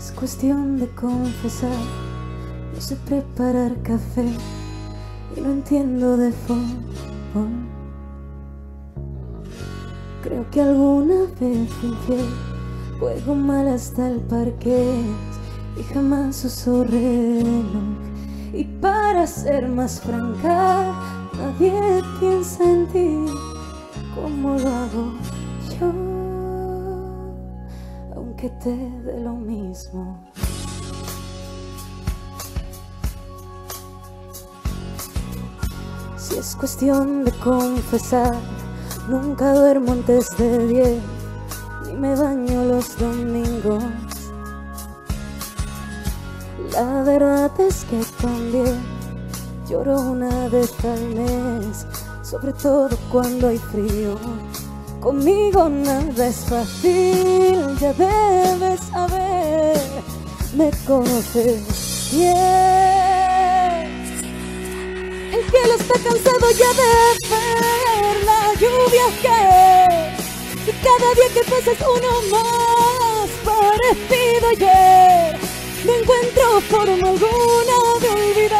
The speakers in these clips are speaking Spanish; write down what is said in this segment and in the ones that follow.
Es cuestión de confesar, no sé preparar café y no entiendo de fútbol. Creo que alguna vez infiel, juego mal hasta el parque y jamás reloj. Y para ser más franca, nadie piensa en ti como lo hago yo, aunque te dé lo mismo. Si es cuestión de confesar, nunca duermo antes de diez, ni me baño los domingos. La verdad es que también lloro una vez al mes, sobre todo cuando hay frío. Conmigo nada es fácil, ya debes saber, me conoces bien. El cielo está cansado ya de ver la lluvia que y cada día que pasa es uno más parecido ayer. No encuentro forma alguna de olvidarte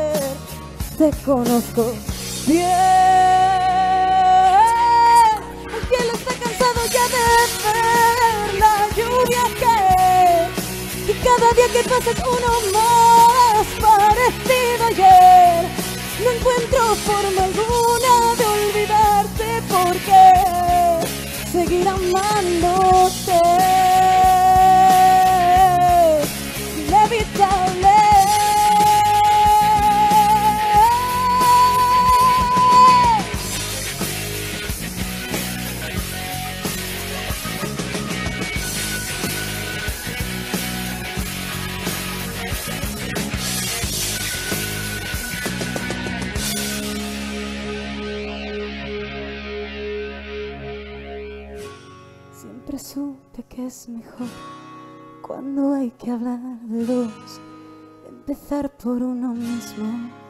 te conozco bien. El cielo está cansado ya de ver la lluvia que y cada día que pasa es uno más parecido ayer. No encuentro forma alguna de olvidarte porque seguir amándote Supe que es mejor cuando hay que hablar de dos, empezar por uno mismo.